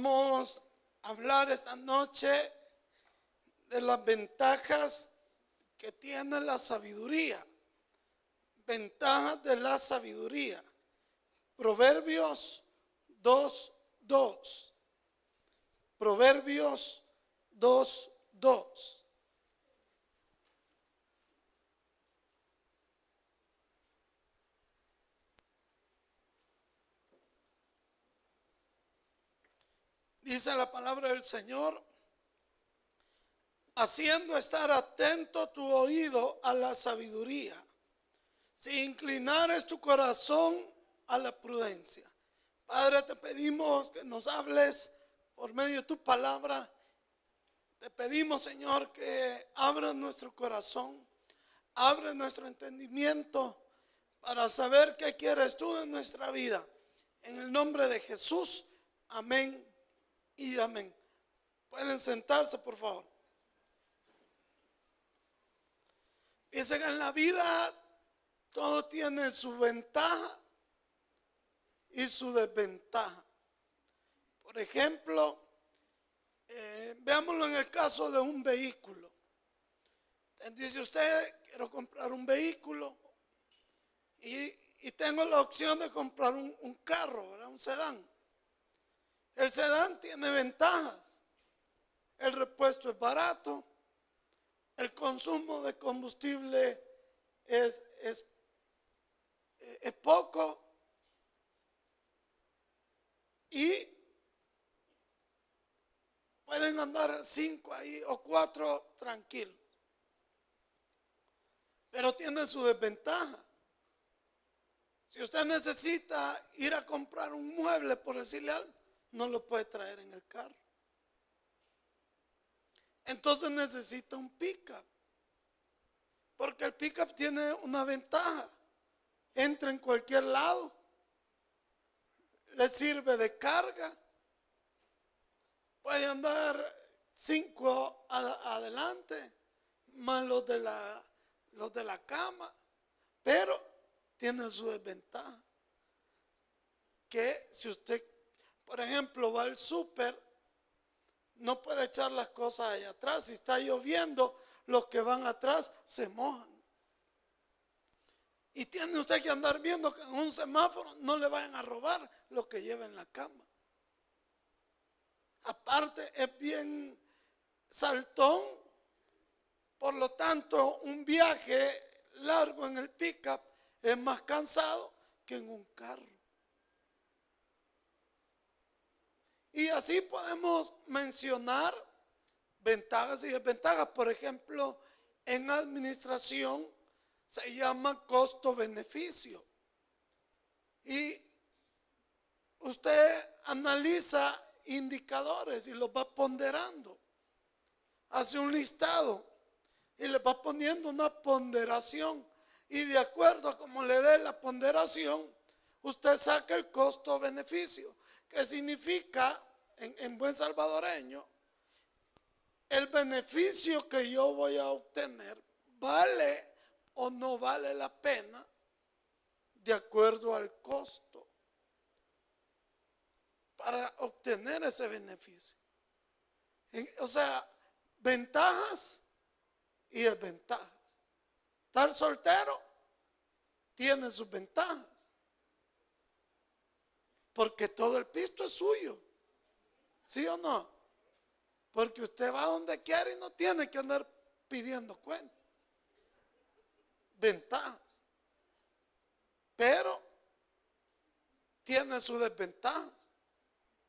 Vamos a hablar esta noche de las ventajas que tiene la sabiduría. Ventajas de la sabiduría. Proverbios 2.2. Proverbios 2.2. Dice la palabra del Señor, haciendo estar atento tu oído a la sabiduría, si inclinares tu corazón a la prudencia. Padre, te pedimos que nos hables por medio de tu palabra. Te pedimos, Señor, que abra nuestro corazón, abre nuestro entendimiento para saber qué quieres tú en nuestra vida. En el nombre de Jesús, amén y amén. Pueden sentarse, por favor. Dice que en la vida todo tiene su ventaja y su desventaja. Por ejemplo, eh, veámoslo en el caso de un vehículo. Dice usted, quiero comprar un vehículo y, tengo la opción de comprar un carro, un sedán. El sedán tiene ventajas. El repuesto es barato. El consumo de combustible es, es, poco. Y pueden andar cinco ahí o cuatro tranquilos. Pero tiene su desventaja. Si usted necesita ir a comprar un mueble, por decirle algo, no lo puede traer en el carro. Entonces necesita un pickup. Porque el pickup tiene una ventaja. Entra en cualquier lado. Le sirve de carga. Puede andar cinco adelante, más los de la, los de la cama. Pero tiene su desventaja. Que si usted por ejemplo, va al súper, no puede echar las cosas allá atrás. Si está lloviendo, los que van atrás se mojan. Y tiene usted que andar viendo que en un semáforo no le vayan a robar lo que lleva en la cama. Aparte, es bien saltón. Por lo tanto, un viaje largo en el pickup es más cansado que en un carro. Y así podemos mencionar ventajas y desventajas. Por ejemplo, en administración se llama costo-beneficio. Y usted analiza indicadores y los va ponderando. Hace un listado y le va poniendo una ponderación. Y de acuerdo a cómo le dé la ponderación, usted saca el costo-beneficio, que significa en, buen salvadoreño, el beneficio que yo voy a obtener vale o no vale la pena de acuerdo al costo para obtener ese beneficio. O sea, ventajas y desventajas. Estar soltero tiene sus ventajas. Porque todo el pisto es suyo. ¿Sí o no? Porque usted va donde quiere y no tiene que andar pidiendo cuenta. Ventajas. Pero tiene su desventajas.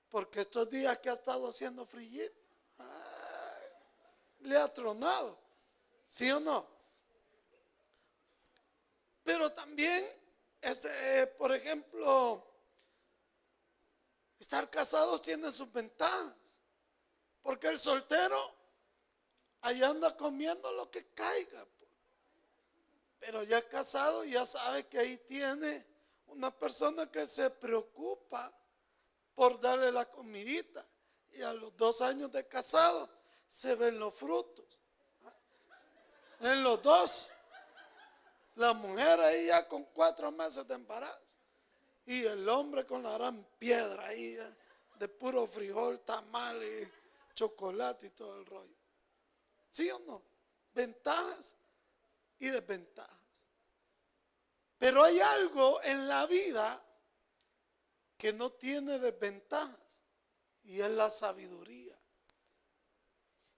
Porque estos días que ha estado haciendo frío, le ha tronado. ¿Sí o no? Pero también, este, por ejemplo, Estar casados tiene sus ventajas. Porque el soltero ahí anda comiendo lo que caiga. Pero ya casado ya sabe que ahí tiene una persona que se preocupa por darle la comidita. Y a los dos años de casado se ven los frutos. En los dos. La mujer ahí ya con cuatro meses de embarazo. Y el hombre con la gran piedra ahí, de puro frijol, tamales, chocolate y todo el rollo. ¿Sí o no? Ventajas y desventajas. Pero hay algo en la vida que no tiene desventajas y es la sabiduría.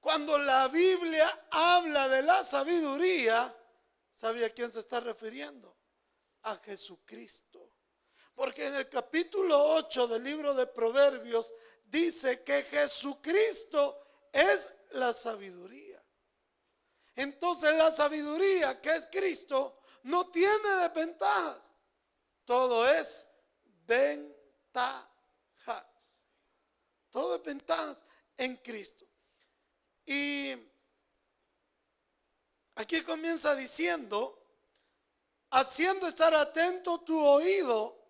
Cuando la Biblia habla de la sabiduría, ¿sabe a quién se está refiriendo? A Jesucristo. Porque en el capítulo 8 del libro de Proverbios dice que Jesucristo es la sabiduría. Entonces la sabiduría que es Cristo no tiene desventajas. Todo es ventajas. Todo es ventajas en Cristo. Y aquí comienza diciendo, haciendo estar atento tu oído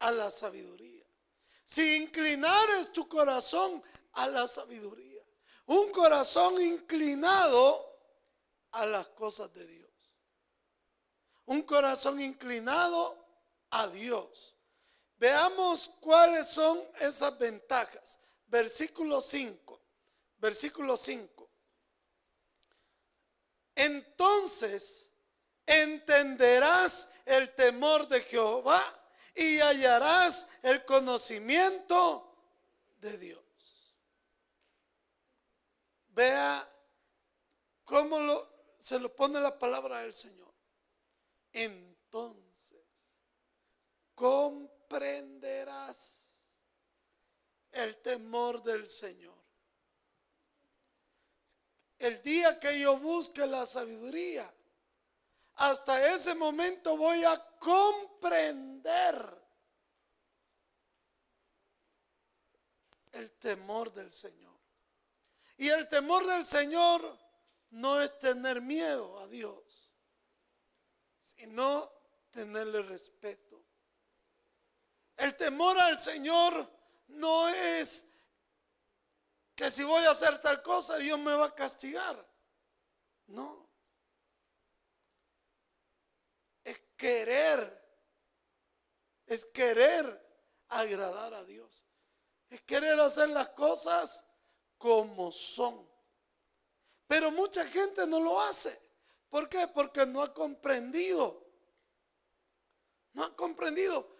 a la sabiduría. Si inclinares tu corazón a la sabiduría, un corazón inclinado a las cosas de Dios. Un corazón inclinado a Dios. Veamos cuáles son esas ventajas. Versículo 5. Versículo 5. Entonces entenderás el temor de Jehová y hallarás el conocimiento de Dios. Vea cómo se lo pone la palabra del Señor. Entonces comprenderás el temor del Señor. El día que yo busque la sabiduría, hasta ese momento voy a comprender el temor del Señor. Y el temor del Señor no es tener miedo a Dios, sino tenerle respeto. El temor al Señor no es que si voy a hacer tal cosa Dios me va a castigar. No. Es querer, es querer agradar a Dios. Es querer hacer las cosas como son. Pero mucha gente no lo hace. ¿Por qué? Porque no ha comprendido. No ha comprendido.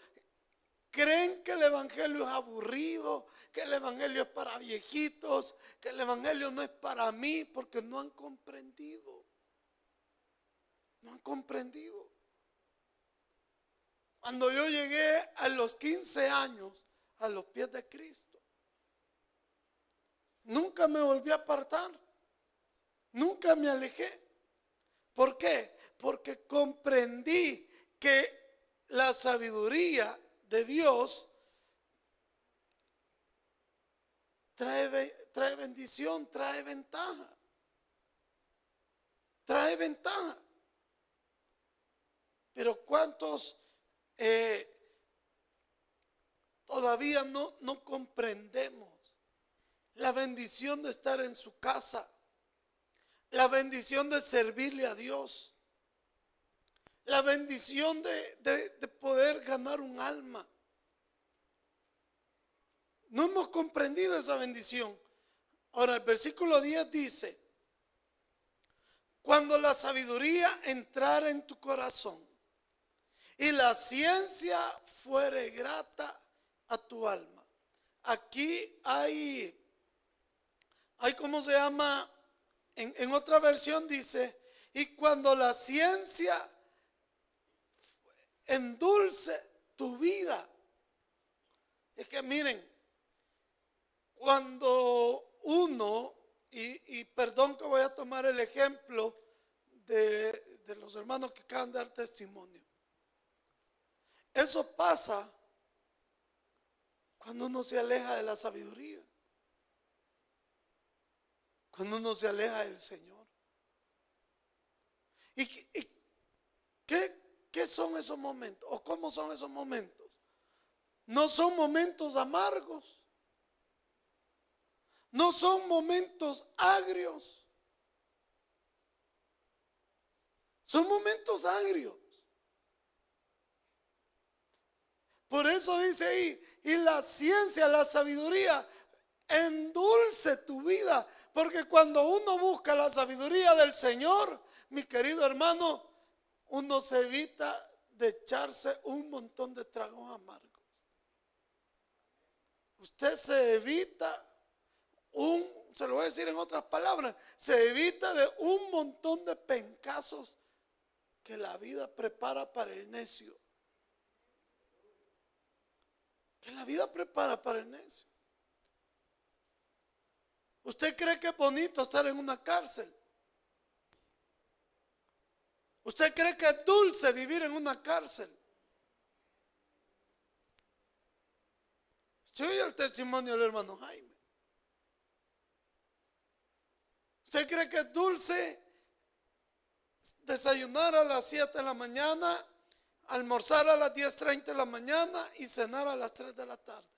Creen que el Evangelio es aburrido, que el Evangelio es para viejitos, que el Evangelio no es para mí, porque no han comprendido. No han comprendido. Cuando yo llegué a los 15 años a los pies de Cristo, nunca me volví a apartar, nunca me alejé. ¿Por qué? Porque comprendí que la sabiduría de Dios trae, trae bendición, trae ventaja. Trae ventaja. Pero ¿cuántos eh, todavía no, no comprendemos la bendición de estar en su casa? La bendición de servirle a Dios la bendición de, poder ganar un alma. No hemos comprendido esa bendición. Ahora el versículo 10 dice, cuando la sabiduría entrara en tu corazón y la ciencia fuere grata a tu alma. Aquí hay, hay ¿cómo se llama? En, en otra versión dice, y cuando la ciencia endulce tu vida. Es que miren, cuando uno, y, perdón que voy a tomar el ejemplo de, de los hermanos que acaban de dar testimonio, eso pasa cuando uno se aleja de la sabiduría, cuando uno se aleja del Señor. ¿Y, qué, ¿Qué son esos momentos? ¿O cómo son esos momentos? No son momentos amargos. No son momentos agrios. Son momentos agrios. Por eso dice ahí, y la ciencia, la sabiduría, endulce tu vida. Porque cuando uno busca la sabiduría del Señor, mi querido hermano, uno se evita de echarse un montón de tragos amargos. Usted se evita un, se lo voy a decir en otras palabras, se evita de un montón de pencazos que la vida prepara para el necio. Que la vida prepara para el necio. ¿Usted cree que es bonito estar en una cárcel? ¿Usted cree que es dulce vivir en una cárcel? Usted oye el testimonio del hermano Jaime. ¿Usted cree que es dulce desayunar a las 7 de la mañana, almorzar a las 10.30 de la mañana y cenar a las 3 de la tarde?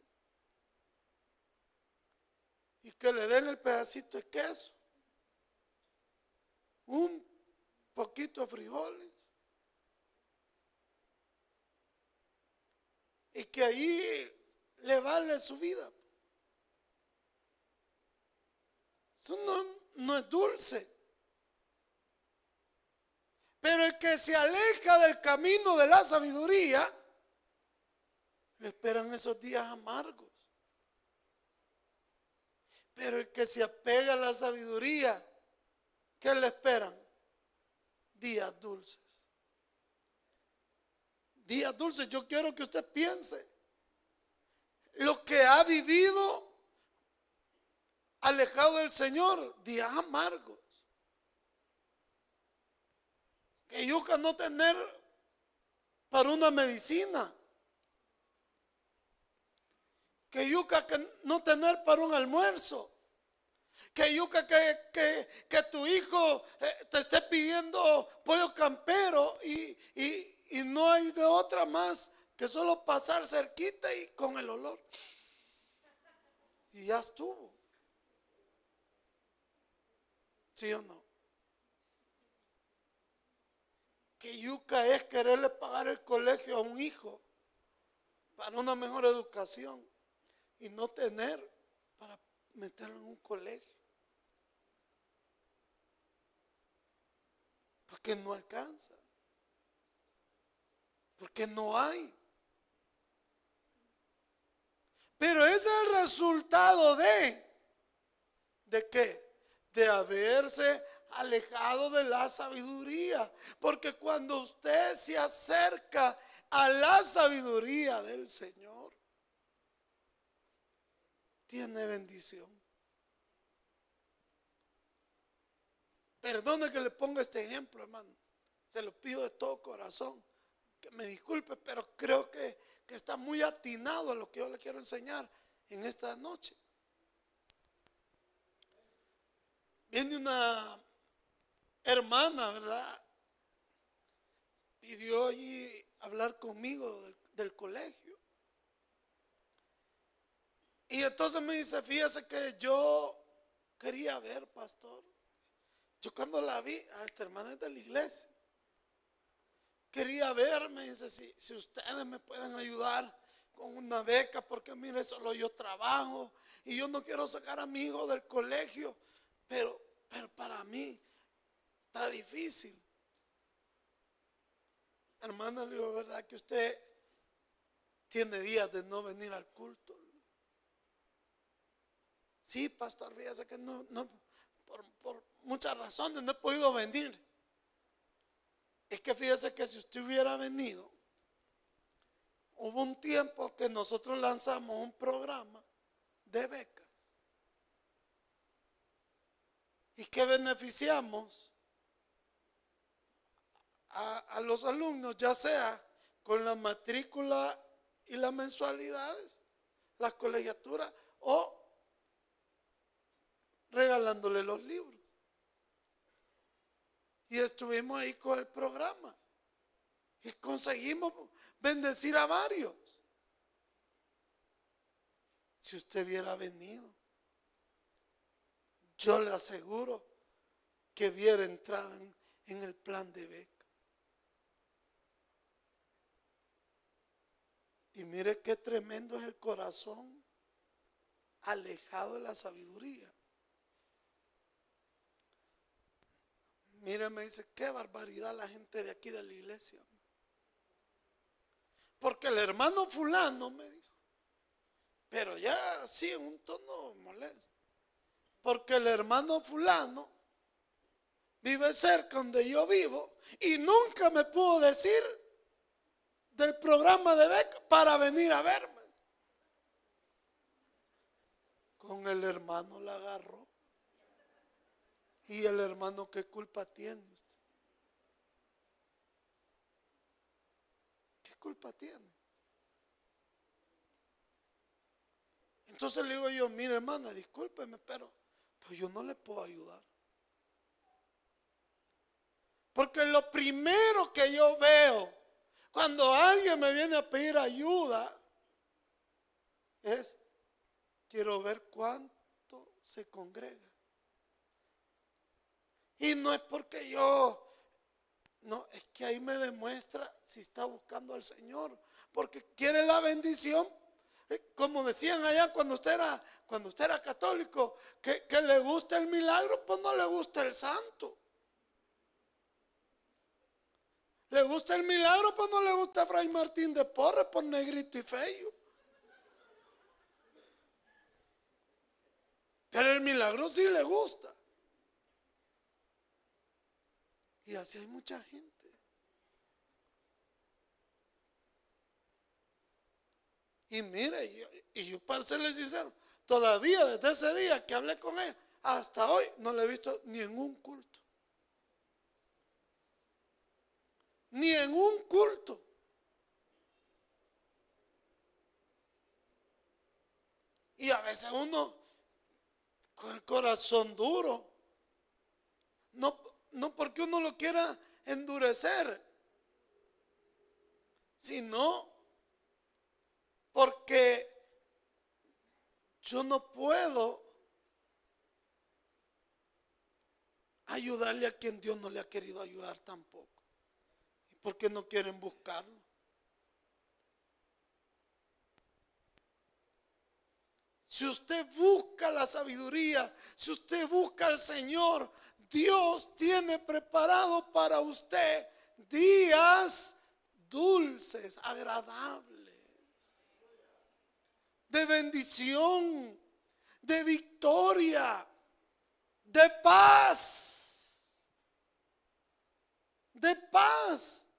Y que le den el pedacito de queso. Un poquito de frijoles. Y que ahí le vale su vida. Eso no, no es dulce. Pero el que se aleja del camino de la sabiduría, le esperan esos días amargos. Pero el que se apega a la sabiduría, ¿qué le esperan? días dulces. Días dulces, yo quiero que usted piense lo que ha vivido alejado del Señor, días amargos. Que yuca no tener para una medicina. Que yuca no tener para un almuerzo que yuca que, que, tu hijo eh, te esté pidiendo pollo campero y, y no hay de otra más que solo pasar cerquita y con el olor. Y ya estuvo. ¿Sí o no? Que yuca es quererle pagar el colegio a un hijo para una mejor educación y no tener para meterlo en un colegio. Porque no alcanza. Porque no hay. Pero ese es el resultado de, ¿de qué? De haberse alejado de la sabiduría. Porque cuando usted se acerca a la sabiduría del Señor, tiene bendición. Perdone que le ponga este ejemplo, hermano. Se lo pido de todo corazón. Que me disculpe, pero creo que, que está muy atinado a lo que yo le quiero enseñar en esta noche. Viene una hermana, ¿verdad? Pidió allí hablar conmigo del, del, colegio. Y entonces me dice, fíjese que yo quería ver, pastor, yo cuando la vi, a esta hermana es de la iglesia, quería verme, dice, si, si ustedes me pueden ayudar con una beca, porque mire, solo yo trabajo y yo no quiero sacar a mi hijo del colegio, pero, pero para mí está difícil. Hermana, le digo, ¿verdad que usted tiene días de no venir al culto? Sí, pastor, fíjese que no, no por, por, muchas razones no he podido venir. Es que fíjese que si usted hubiera venido, hubo un tiempo que nosotros lanzamos un programa de becas y que beneficiamos a, los alumnos, ya sea con la matrícula y las mensualidades, las colegiaturas o regalándole los libros. Y estuvimos ahí con el programa. Y conseguimos bendecir a varios. Si usted hubiera venido, yo le aseguro que hubiera entrado en, el plan de beca. Y mire qué tremendo es el corazón alejado de la sabiduría. Mire, me dice, qué barbaridad la gente de aquí de la iglesia. Porque el hermano fulano me dijo, pero ya sí en un tono molesto. Porque el hermano fulano vive cerca donde yo vivo y nunca me pudo decir del programa de beca para venir a verme. Con el hermano la agarró. Y el hermano, ¿qué culpa tiene usted? ¿Qué culpa tiene? Entonces le digo yo, mire hermana, discúlpeme, pero pues yo no le puedo ayudar. Porque lo primero que yo veo cuando alguien me viene a pedir ayuda es, quiero ver cuánto se congrega. Y no es porque yo, no, es que ahí me demuestra si está buscando al Señor, porque quiere la bendición, eh, como decían allá cuando usted era, cuando usted era católico, que, que le gusta el milagro, pues no le gusta el santo. ¿Le gusta el milagro? Pues no le gusta a Fray Martín de Porres por negrito y feo. Pero el milagro sí le gusta. Y así hay mucha gente. Y mire, y yo, para serle sincero, todavía desde ese día que hablé con él, hasta hoy no le he visto ni en un culto. Ni en un culto. Y a veces uno con el corazón duro, no, no porque uno lo quiera endurecer, sino porque yo no puedo ayudarle a quien Dios no le ha querido ayudar tampoco. ¿Por qué no quieren buscarlo? Si usted busca la sabiduría, si usted busca al Señor, Dios tiene preparado para usted días dulces, agradables, de bendición, de victoria, de paz, de paz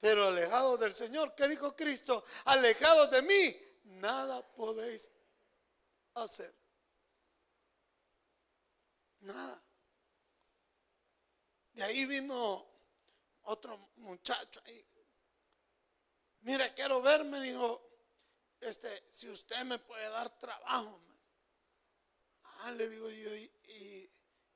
pero alejados del Señor. ¿Qué dijo Cristo? Alejados de mí, nada podéis hacer. Nada. De ahí vino otro muchacho ahí. Mire, quiero verme, dijo, este, si usted me puede dar trabajo. Ah, le digo yo, ¿y,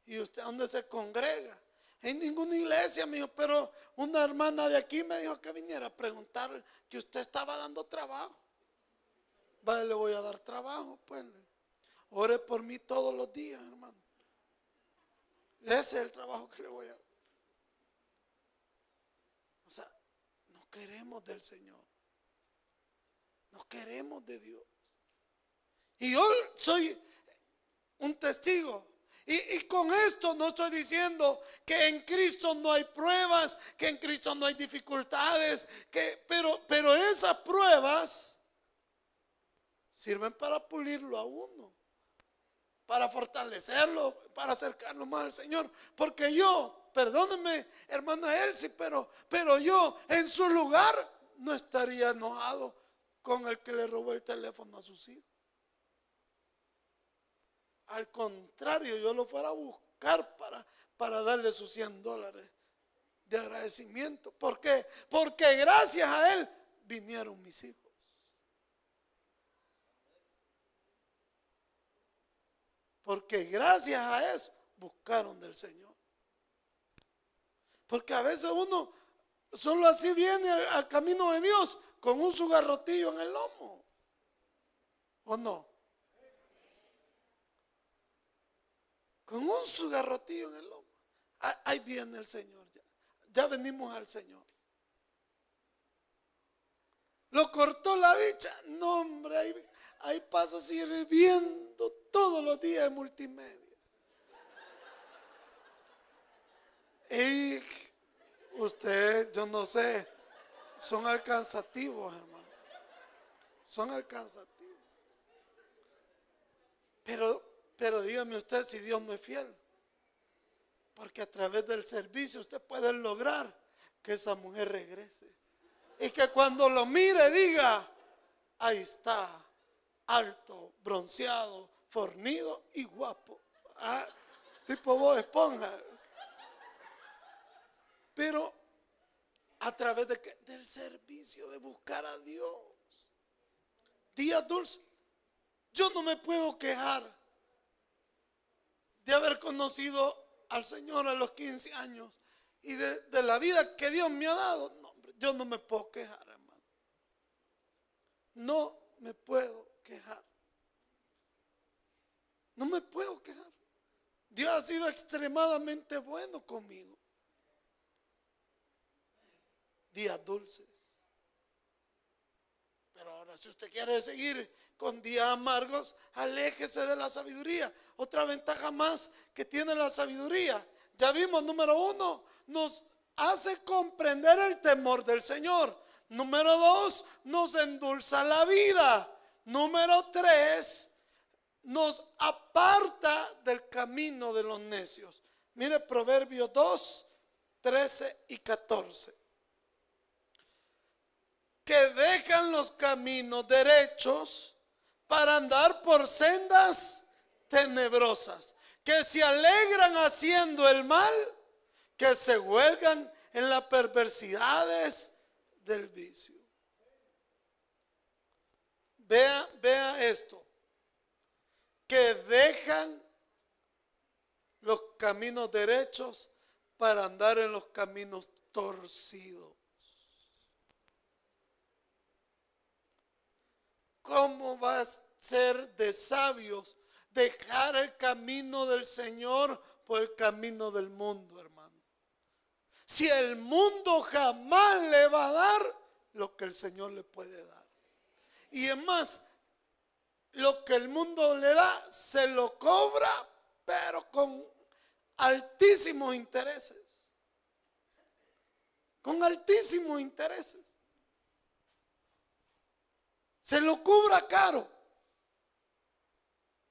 y usted dónde se congrega? En ninguna iglesia, me pero una hermana de aquí me dijo que viniera a preguntar que usted estaba dando trabajo. Vale, le voy a dar trabajo, pues. Ore por mí todos los días, hermano. Ese es el trabajo que le voy a dar. O sea, no queremos del Señor. No queremos de Dios. Y yo soy un testigo y, con esto no estoy diciendo que en Cristo no hay pruebas, que en Cristo no hay dificultades, que, pero, pero esas pruebas sirven para pulirlo a uno, para fortalecerlo, para acercarlo más al Señor. Porque yo, perdóneme, hermana Elsie, pero, pero yo en su lugar no estaría enojado con el que le robó el teléfono a sus hijos. Al contrario, yo lo fuera a buscar para, para darle sus 100 dólares de agradecimiento. ¿Por qué? Porque gracias a él vinieron mis hijos. Porque gracias a eso buscaron del Señor. Porque a veces uno solo así viene al, al camino de Dios con un sugarrotillo en el lomo. ¿O no? Con un sugarrotillo en el lomo. Ahí viene el Señor. Ya, ya venimos al Señor. Lo cortó la bicha. No, hombre, ahí, ahí pasa sirviendo todos los días de multimedia. Y usted, yo no sé, son alcanzativos, hermano. Son alcanzativos. Pero, pero dígame usted si Dios no es fiel. Porque a través del servicio usted puede lograr que esa mujer regrese. Y que cuando lo mire diga, ahí está, alto, bronceado, fornido y guapo. Ah, tipo vos esponja. Pero a través de del servicio, de buscar a Dios. Día dulce. Yo no me puedo quejar de haber conocido al Señor a los 15 años y de, la vida que Dios me ha dado. No, yo no me puedo quejar, hermano. No me puedo quejar. No me puedo quejar. Dios ha sido extremadamente bueno conmigo. Días dulces. Pero ahora si usted quiere seguir con días amargos, aléjese de la sabiduría. Otra ventaja más que tiene la sabiduría. Ya vimos, número uno, nos hace comprender el temor del Señor. Número dos, nos endulza la vida. Número tres, nos aparta del camino de los necios. Mire Proverbios 2, 13 y 14. Que dejan los caminos derechos para andar por sendas tenebrosas, que se alegran haciendo el mal, que se huelgan en las perversidades del vicio. Vea, vea esto, que dejan los caminos derechos para andar en los caminos torcidos. ¿Cómo va a ser de sabios dejar el camino del Señor por el camino del mundo, hermano? Si el mundo jamás le va a dar lo que el Señor le puede dar. Y es más, lo que el mundo le da se lo cobra, pero con altísimos intereses. Con altísimos intereses se lo cubra caro.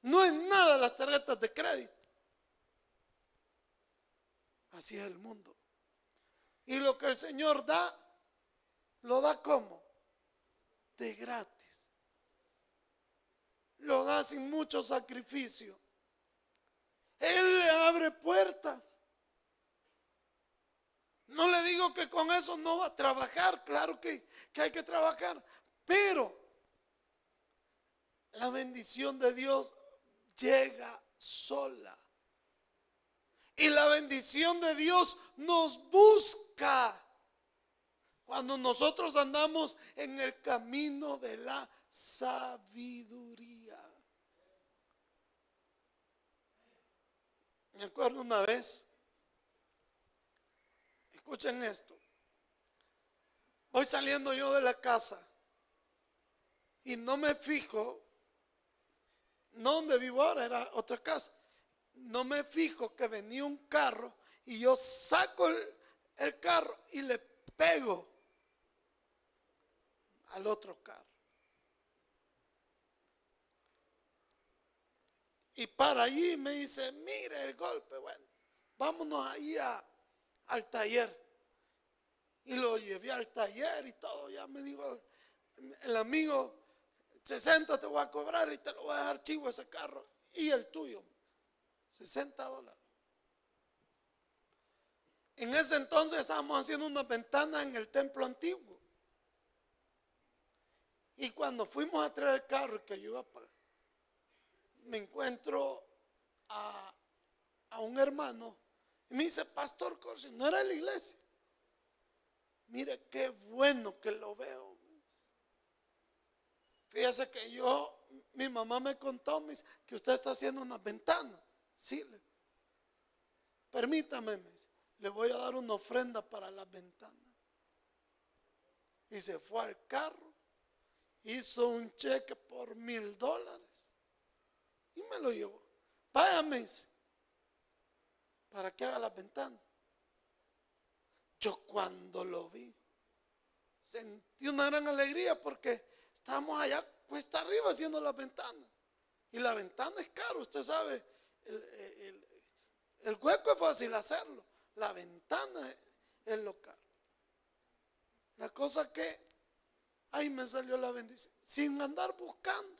No es nada las tarjetas de crédito. Así es el mundo. Y lo que el Señor da, lo da como? De gratis. Lo da sin mucho sacrificio. Él le abre puertas. No le digo que con eso no va a trabajar, claro que, que hay que trabajar, pero la bendición de Dios llega sola. Y la bendición de Dios nos busca cuando nosotros andamos en el camino de la sabiduría. Me acuerdo una vez, escuchen esto, voy saliendo yo de la casa y no me fijo no donde vivo ahora, era otra casa. No me fijo que venía un carro y yo saco el, carro y le pego al otro carro. Y para allí me dice, mire el golpe, bueno, vámonos ahí al taller. Y lo llevé al taller y todo, ya me dijo el amigo, 60 te voy a cobrar y te lo voy a dar chivo ese carro. Y el tuyo, 60 dólares. En ese entonces estábamos haciendo una ventana en el templo antiguo. Y cuando fuimos a traer el carro que yo iba a pagar, me encuentro a, a un hermano y me dice, Pastor Corsi, no era la iglesia. Mire qué bueno que lo veo. Fíjese que yo, mi mamá me contó que usted está haciendo una ventana. Sí, permítame, le voy a dar una ofrenda para la ventana. Y se fue al carro hizo un cheque por mil dólares y me lo llevó. Váyame, para que haga la ventana. Yo cuando lo vi, sentí una gran alegría porque estábamos allá cuesta arriba haciendo la ventana. Y la ventana es caro, usted sabe, el, el hueco es fácil hacerlo, la ventana es lo caro. La cosa que ahí me salió la bendición, sin andar buscando.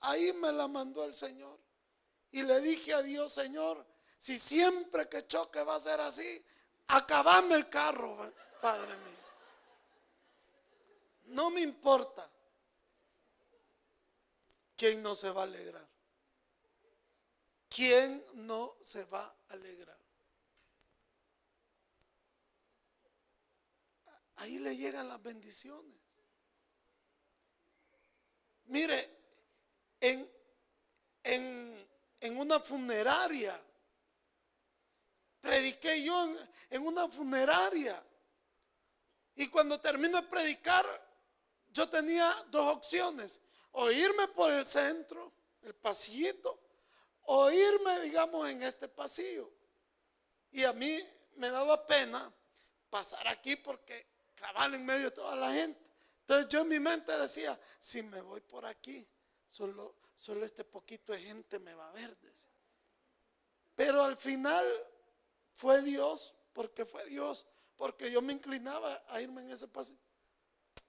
Ahí me la mandó el Señor. Y le dije a Dios, Señor, si siempre que choque va a ser así, acabame el carro, Padre mío. No me importa. ¿Quién no se va a alegrar? ¿Quién no se va a alegrar? Ahí le llegan las bendiciones. Mire, en, en, en una funeraria, prediqué yo en, una funeraria. Y cuando termino de predicar, yo tenía dos opciones. O irme por el centro, el pasillito, o irme, digamos, en este pasillo. Y a mí me daba pena pasar aquí porque cabal en medio de toda la gente. Entonces yo en mi mente decía, si me voy por aquí, solo, solo este poquito de gente me va a ver. Pero al final fue Dios, porque fue Dios, porque yo me inclinaba a irme en ese pasillo.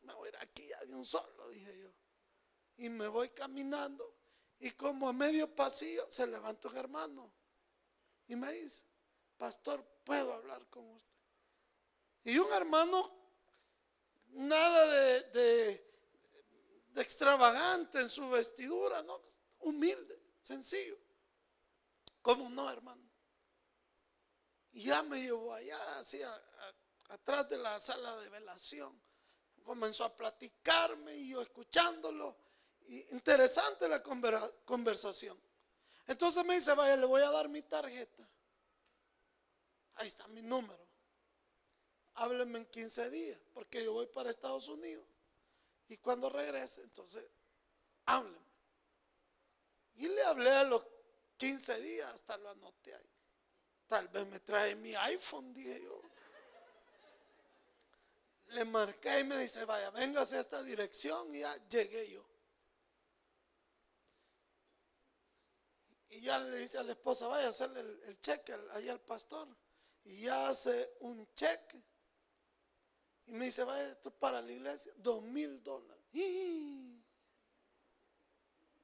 Me voy a ir aquí ya de un solo, dije yo. Y me voy caminando. Y como a medio pasillo se levanta un hermano. Y me dice, pastor, ¿puedo hablar con usted? Y un hermano nada de, extravagante en su vestidura, no, humilde, sencillo. ¿Cómo no, hermano? Y ya me llevó allá, así atrás de la sala de velación. Comenzó a platicarme y yo escuchándolo. interesante la conversación. Entonces me dice, vaya, le voy a dar mi tarjeta. Ahí está mi número hábleme en 15 días, porque yo voy para Estados Unidos. Y cuando regrese, entonces, hábleme. Y le hablé a los 15 días, hasta lo anoté ahí. Tal vez me trae mi iPhone, dije yo. Le marqué y me dice, vaya, véngase a esta dirección y ya llegué yo. Y ya le dice a la esposa, vaya a hacerle el, el cheque allá al pastor. Y ya hace un cheque y me dice, vaya, esto para la iglesia, dos mil dólares.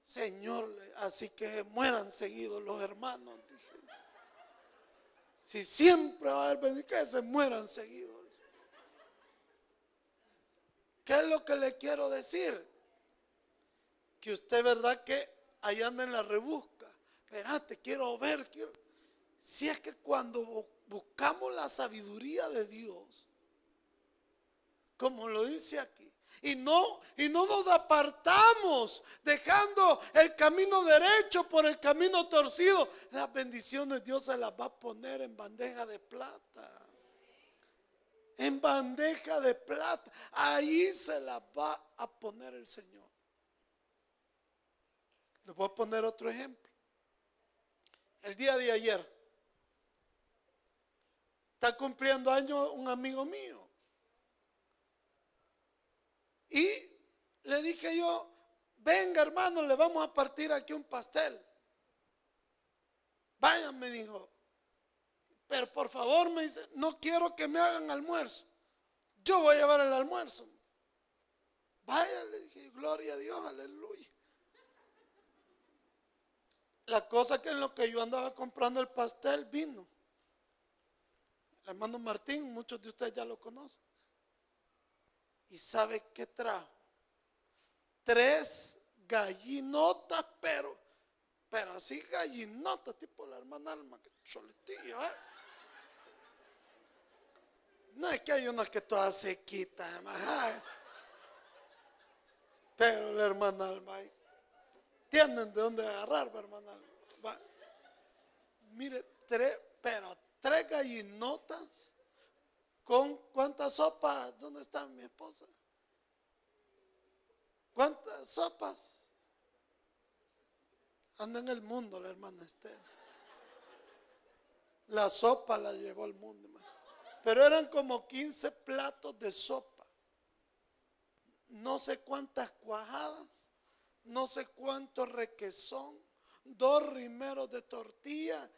Señor, así que mueran seguidos los hermanos. Si siempre va a haber bendición, que se mueran seguidos. ¿Qué es lo que le quiero decir? Que usted, ¿verdad? Que ahí anda en la rebusca. Espérate, quiero ver. Si es que cuando buscamos la sabiduría de Dios, como lo dice aquí. Y no, y no nos apartamos dejando el camino derecho por el camino torcido. Las bendiciones Dios se las va a poner en bandeja de plata. En bandeja de plata. Ahí se las va a poner el Señor. Le voy a poner otro ejemplo. El día de ayer está cumpliendo año un amigo mío. Y le dije yo, venga hermano, le vamos a partir aquí un pastel. Vayan, me dijo. Pero por favor, me dice, no quiero que me hagan almuerzo. Yo voy a llevar el almuerzo. Vaya, le dije, gloria a Dios, aleluya. La cosa que en lo que yo andaba comprando el pastel vino. El hermano Martín, muchos de ustedes ya lo conocen. ¿Y sabe qué trajo? Tres gallinotas, pero, pero así gallinotas, tipo la hermana Alma, que choletilla, ¿eh? No es que hay unas que todas sequitas, hermano. Pero la hermana Alma, tienen de dónde agarrar, hermana. Mire, tres, pero tres gallinotas ¿Con cuántas sopas? ¿Dónde está mi esposa? ¿Cuántas sopas? Anda en el mundo la hermana Esther. La sopa la llevó al mundo, Pero eran como 15 platos de sopa. No sé cuántas cuajadas, no sé cuánto requesón, dos rimeros de tortilla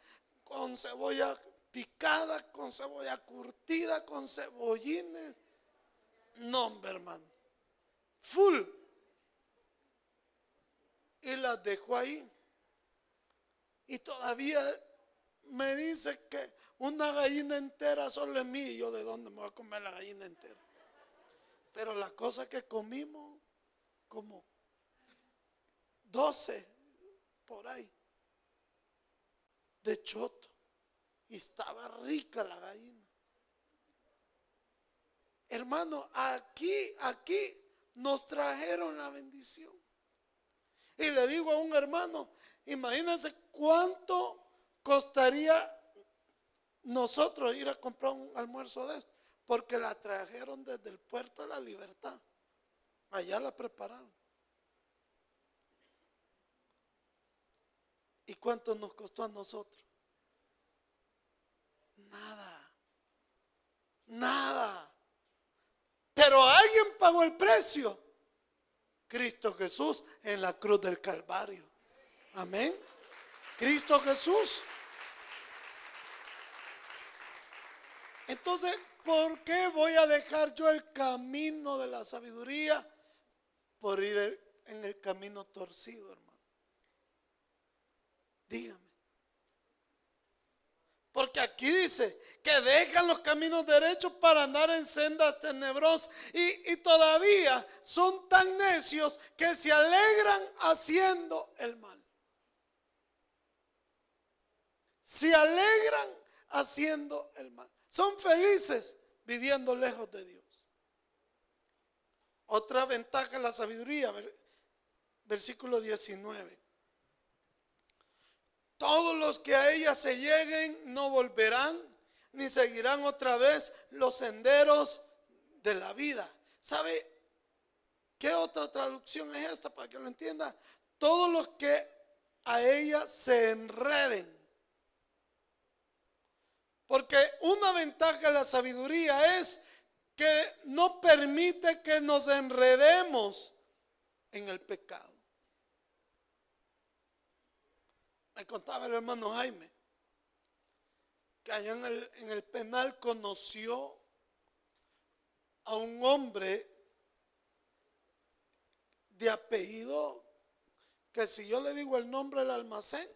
con cebolla picada, con cebolla curtida, con cebollines. No, hermano. Full. Y las dejó ahí. Y todavía me dice que una gallina entera solo es mía. Y yo, ¿de dónde me voy a comer la gallina entera? Pero la cosa que comimos, como 12 por ahí, de choto. Y estaba rica la gallina. Hermano, aquí, aquí nos trajeron la bendición. Y le digo a un hermano, imagínense cuánto costaría nosotros ir a comprar un almuerzo de esto, porque la trajeron desde el puerto de la libertad. Allá la prepararon. ¿Y cuánto nos costó a nosotros? Nada. Nada. Pero alguien pagó el precio. Cristo Jesús en la cruz del Calvario. Amén. Cristo Jesús. Entonces, ¿por qué voy a dejar yo el camino de la sabiduría por ir en el camino torcido, hermano? Dígame. Porque aquí dice que dejan los caminos derechos para andar en sendas tenebrosas y, todavía son tan necios que se alegran haciendo el mal. Se alegran haciendo el mal. Son felices viviendo lejos de Dios. Otra ventaja de la sabiduría, versículo 19. Todos los que a ella se lleguen no volverán ni seguirán otra vez los senderos de la vida. ¿Sabe qué otra traducción es esta para que lo entienda? Todos los que a ella se enreden. Porque una ventaja de la sabiduría es que no permite que nos enredemos en el pecado. Me contaba el hermano Jaime que allá en el, en el penal conoció a un hombre de apellido que si yo le digo el nombre del almacén,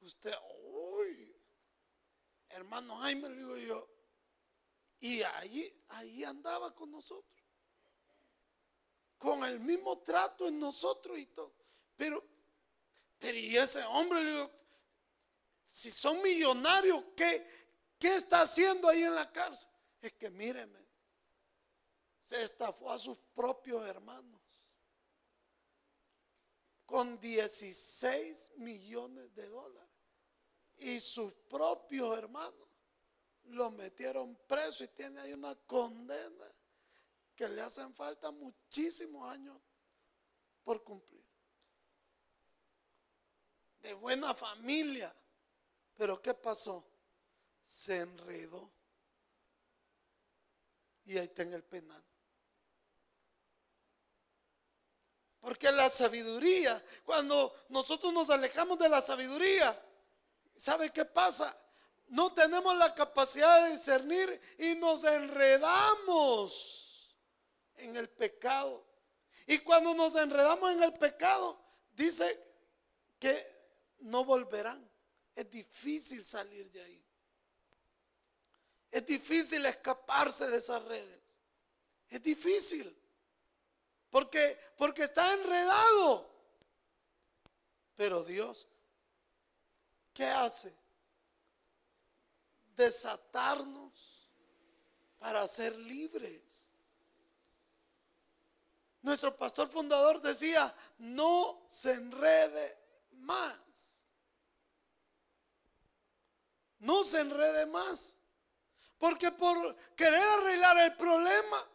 usted, hermano Jaime, le digo yo, y ahí, ahí andaba con nosotros, con el mismo trato en nosotros y todo, pero pero y ese hombre, le digo, si son millonarios, ¿qué, ¿qué está haciendo ahí en la cárcel? Es que míreme, se estafó a sus propios hermanos con 16 millones de dólares. Y sus propios hermanos lo metieron preso y tiene ahí una condena que le hacen falta muchísimos años por cumplir de buena familia. Pero ¿qué pasó? Se enredó. Y ahí está en el penal. Porque la sabiduría, cuando nosotros nos alejamos de la sabiduría, ¿sabe qué pasa? No tenemos la capacidad de discernir y nos enredamos en el pecado. Y cuando nos enredamos en el pecado, dice que no volverán. Es difícil salir de ahí. Es difícil escaparse de esas redes. Es difícil. Porque, porque está enredado. Pero Dios, ¿qué hace? Desatarnos para ser libres. Nuestro pastor fundador decía, no se enrede más. No se enrede más. Porque por querer arreglar el problema,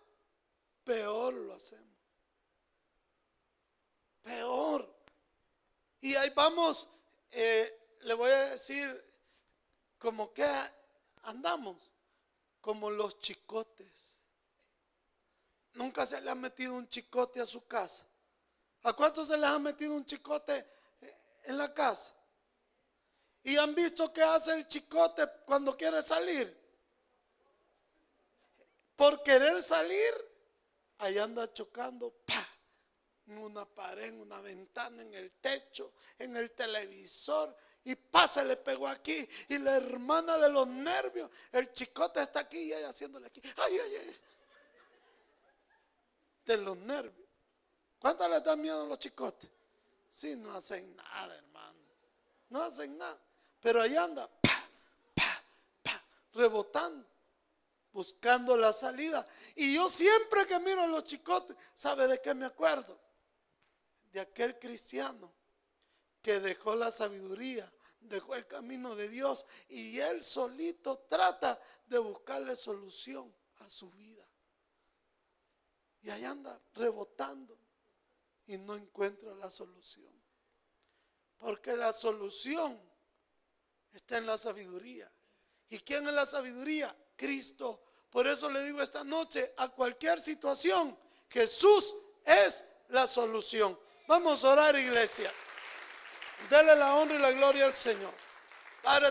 peor lo hacemos. Peor. Y ahí vamos eh, le voy a decir como que andamos, como los chicotes. Nunca se le ha metido un chicote a su casa. ¿A cuántos se les ha metido un chicote en la casa? ¿Y han visto qué hace el chicote cuando quiere salir? Por querer salir, ahí anda chocando, pa, en una pared, en una ventana, en el techo, en el televisor. Y pasa, le pegó aquí. Y la hermana de los nervios, el chicote está aquí y ella haciéndole aquí. Ay, ay, ay. De los nervios. ¿Cuánto les da miedo a los chicotes? Sí, no hacen nada, hermano. No hacen nada. Pero ahí anda, pa, pa, pa, rebotando buscando la salida. Y yo siempre que miro a los chicotes, ¿sabe de qué me acuerdo? De aquel cristiano que dejó la sabiduría, dejó el camino de Dios y él solito trata de buscarle solución a su vida. Y ahí anda rebotando y no encuentra la solución. Porque la solución está en la sabiduría. ¿Y quién es la sabiduría? Cristo por eso le digo esta noche, a cualquier situación, Jesús es la solución. Vamos a orar, iglesia. Dele la honra y la gloria al Señor. Padre,